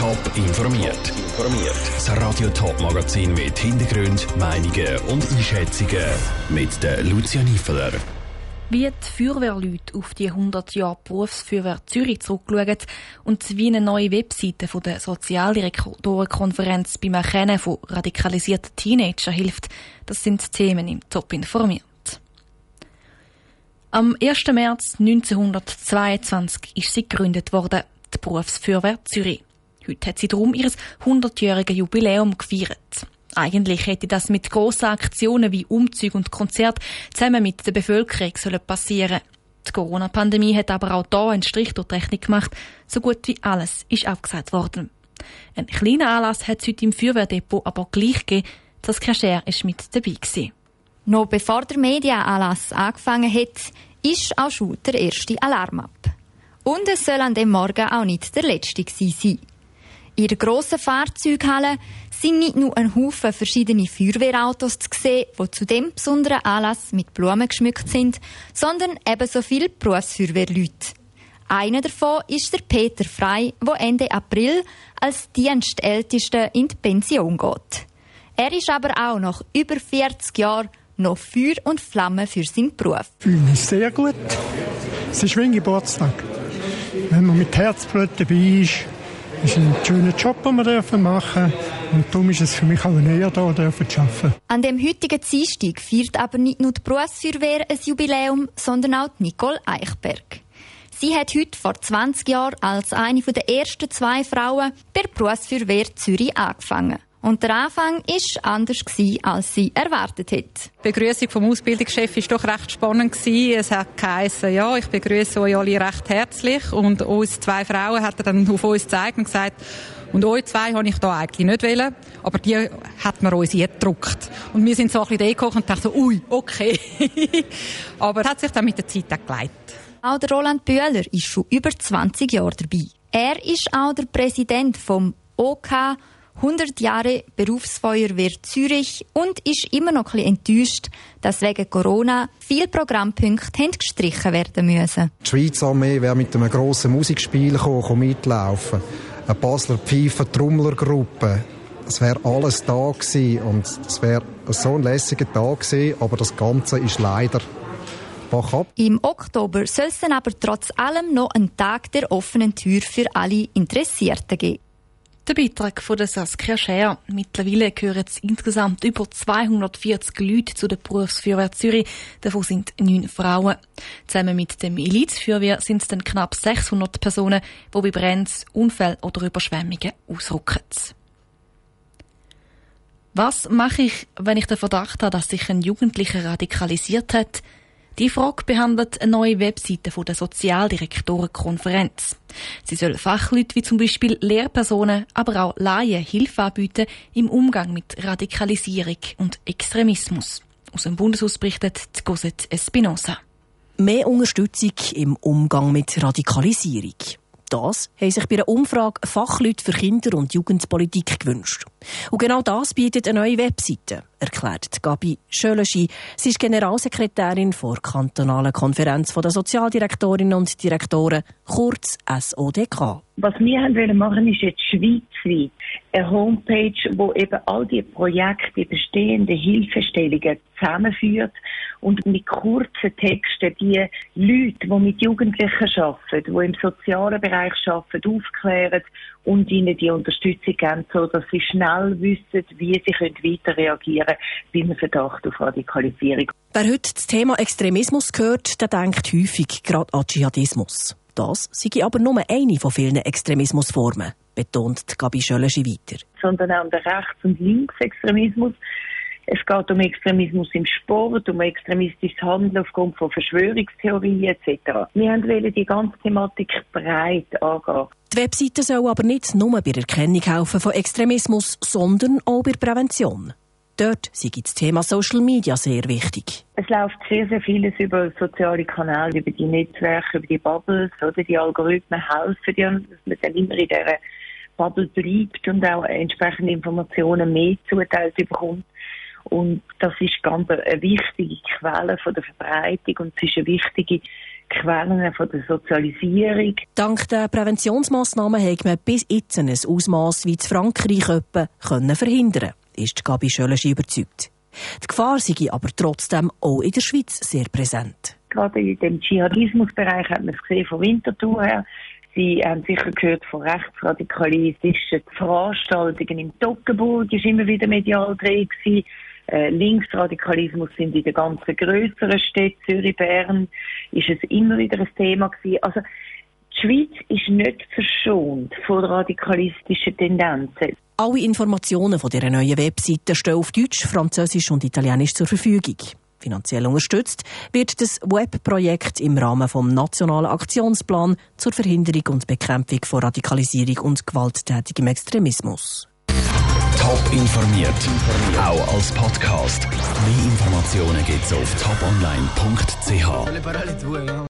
Top informiert. Informiert. Das Radio Top Magazin mit Hintergrund, Meinungen und Einschätzungen mit der Lucia Niefeler. Wie die Feuerwehrleute auf die 100 Jahre Berufsfeuerwehr Zürich zurückschauen und wie eine neue Webseite von der Sozialdirektorenkonferenz beim Erkennen von radikalisierten Teenagern hilft, das sind Themen im Top informiert. Am 1. März 1922 ist sie gegründet worden, die Berufsfeuerwehr Zürich. Heute hat sie darum ihr 100-jähriges Jubiläum gefeiert. Eigentlich hätte das mit grossen Aktionen wie Umzügen und Konzert zusammen mit der Bevölkerung sollen passieren. Die Corona-Pandemie hat aber auch hier einen Strich durch die Rechnung gemacht. So gut wie alles ist abgesagt worden. Ein kleiner Anlass hat es heute im Feuerwehrdepot aber gleich gegeben. Das Kascher ist mit dabei gewesen. Noch bevor der Medienanlass angefangen hat, ist auch schon der erste Alarm ab. Und es soll an dem Morgen auch nicht der letzte sein. In der grossen Fahrzeughalle sind nicht nur ein Haufen verschiedene Feuerwehrautos zu sehen, die zu dem besonderen Anlass mit Blumen geschmückt sind, sondern ebenso viele Berufsfeuerwehrleute. Einer davon ist der Peter Frei, der Ende April als Dienstältester in die Pension geht. Er ist aber auch nach über 40 Jahren noch Feuer und Flamme für seinen Beruf. Ich fühle mich sehr gut. Es ist wie ein Geburtstag. Wenn man mit Herzblut dabei ist, ist ein schöner Job, den wir machen dürfen. Und darum ist es für mich auch Ehre, hier zu arbeiten. An dem heutigen Dienstag feiert aber nicht nur die Berufsfeuerwehr ein Jubiläum, sondern auch Nicole Eichberg. Sie hat heute vor 20 Jahren als eine der ersten zwei Frauen bei der Berufsfeuerwehr Zürich angefangen. Und der Anfang war anders, als sie erwartet hat. Die Begrüßung vom Ausbildungschef war doch recht spannend. Es hat geheißen, ja, ich begrüße euch alle recht herzlich. Und uns zwei Frauen hat er dann auf uns gezeigt und gesagt, und euch zwei habe ich da eigentlich nicht wollen, aber die hat man uns jetzt gedruckt. Und wir sind so ein bisschen gekocht und dachten so, ui, okay. aber es hat sich dann mit der Zeit auch geleitet. Auch der Roland Bühler ist schon über 20 Jahre dabei. Er ist auch der Präsident vom OK 100 Jahre Berufsfeuerwehr Zürich und ist immer noch ein enttäuscht, dass wegen Corona viele Programmpunkte haben gestrichen werden müssen. Die Schweizer Armee wäre mit einem grossen Musikspiel gekommen, mitlaufen. Eine Basler Pfeifer Trommlergruppe. Es wäre alles da gewesen und es wäre so ein lässiger Tag gewesen, aber das Ganze ist leider im Oktober soll es dann aber trotz allem noch einen Tag der offenen Tür für alle Interessierten geben. Der Beitrag von der Saskia Scher. Mittlerweile gehören insgesamt über 240 Leute zu der Berufsfeuerwehr Zürich. Davon sind neun Frauen. Zusammen mit dem Milizfeuerwehr sind es dann knapp 600 Personen, die bei Bränden, Unfällen oder Überschwemmungen ausrücken. Was mache ich, wenn ich den Verdacht habe, dass sich ein Jugendlicher radikalisiert hat? Die Frage behandelt eine neue Webseite der Sozialdirektorenkonferenz. Sie soll Fachleute wie zum Beispiel Lehrpersonen, aber auch Laien Hilfe anbieten im Umgang mit Radikalisierung und Extremismus. Aus dem Bundeshaus berichtet Cosette Espinosa. Mehr Unterstützung im Umgang mit Radikalisierung. Das haben sich bei einer Umfrage Fachleute für Kinder- und Jugendpolitik gewünscht. Und genau das bietet eine neue Webseite, erklärt Gabi Schöleschi. Sie ist Generalsekretärin der kantonalen Konferenz der Sozialdirektorinnen und Direktoren, kurz SODK. Was wir machen ist jetzt schweizweit eine Homepage, wo eben all die Projekte, die bestehenden Hilfestellungen zusammenführt und mit kurzen Texten die Leute, die mit Jugendlichen arbeiten, die im sozialen Bereich arbeiten, aufklären und ihnen die Unterstützung geben, so dass sie schnell wissen, wie sie können weiter reagieren können bei einem Verdacht auf Radikalisierung. Wer heute das Thema Extremismus hört, der denkt häufig gerade an Dschihadismus. Das sei aber nur eine von vielen Extremismusformen, betont Gabi Schöleschi weiter. Sondern auch der Rechts- und Linksextremismus. Es geht um Extremismus im Sport, um extremistisches Handeln aufgrund von Verschwörungstheorien etc. Wir wollen die ganze Thematik breit angehen. Die Webseite soll aber nicht nur bei der Erkennung helfen von Extremismus, sondern auch bei Prävention. Dort sei das Thema Social Media sehr wichtig. Es läuft sehr, sehr vieles über soziale Kanäle, über die Netzwerke, über die Bubbles oder die Algorithmen helfen dir, dass man dann immer in dieser Bubble bleibt und auch entsprechende Informationen mehr zuteilt bekommt. Und das ist ganz eine wichtige Quelle von der Verbreitung und es ist eine wichtige Quellen von der Sozialisierung. Dank der Präventionsmaßnahmen hat man bis jetzt ein Ausmaß wie in Frankreich etwa können verhindern, ist Gabi Schöllisch überzeugt. Die Gefahr sei aber trotzdem auch in der Schweiz sehr präsent. Gerade in dem Dschihadismusbereich hat man es gesehen von Winterthur her. Sie haben sicher gehört von rechtsradikalistischen Veranstaltungen in Toggenburg, ist immer wieder medial drin. Äh, Linksradikalismus sind in den ganzen grösseren Städten, Zürich, Bern, ist es immer wieder ein Thema gewesen. Also, die Schweiz ist nicht verschont von radikalistischen Tendenzen. Alle Informationen von dieser neuen Webseite stehen auf Deutsch, Französisch und Italienisch zur Verfügung. Finanziell unterstützt wird das Webprojekt im Rahmen vom Nationalen Aktionsplan zur Verhinderung und Bekämpfung von Radikalisierung und gewalttätigem Extremismus. Top informiert, auch als Podcast. Mehr Informationen gibt's auf toponline.ch.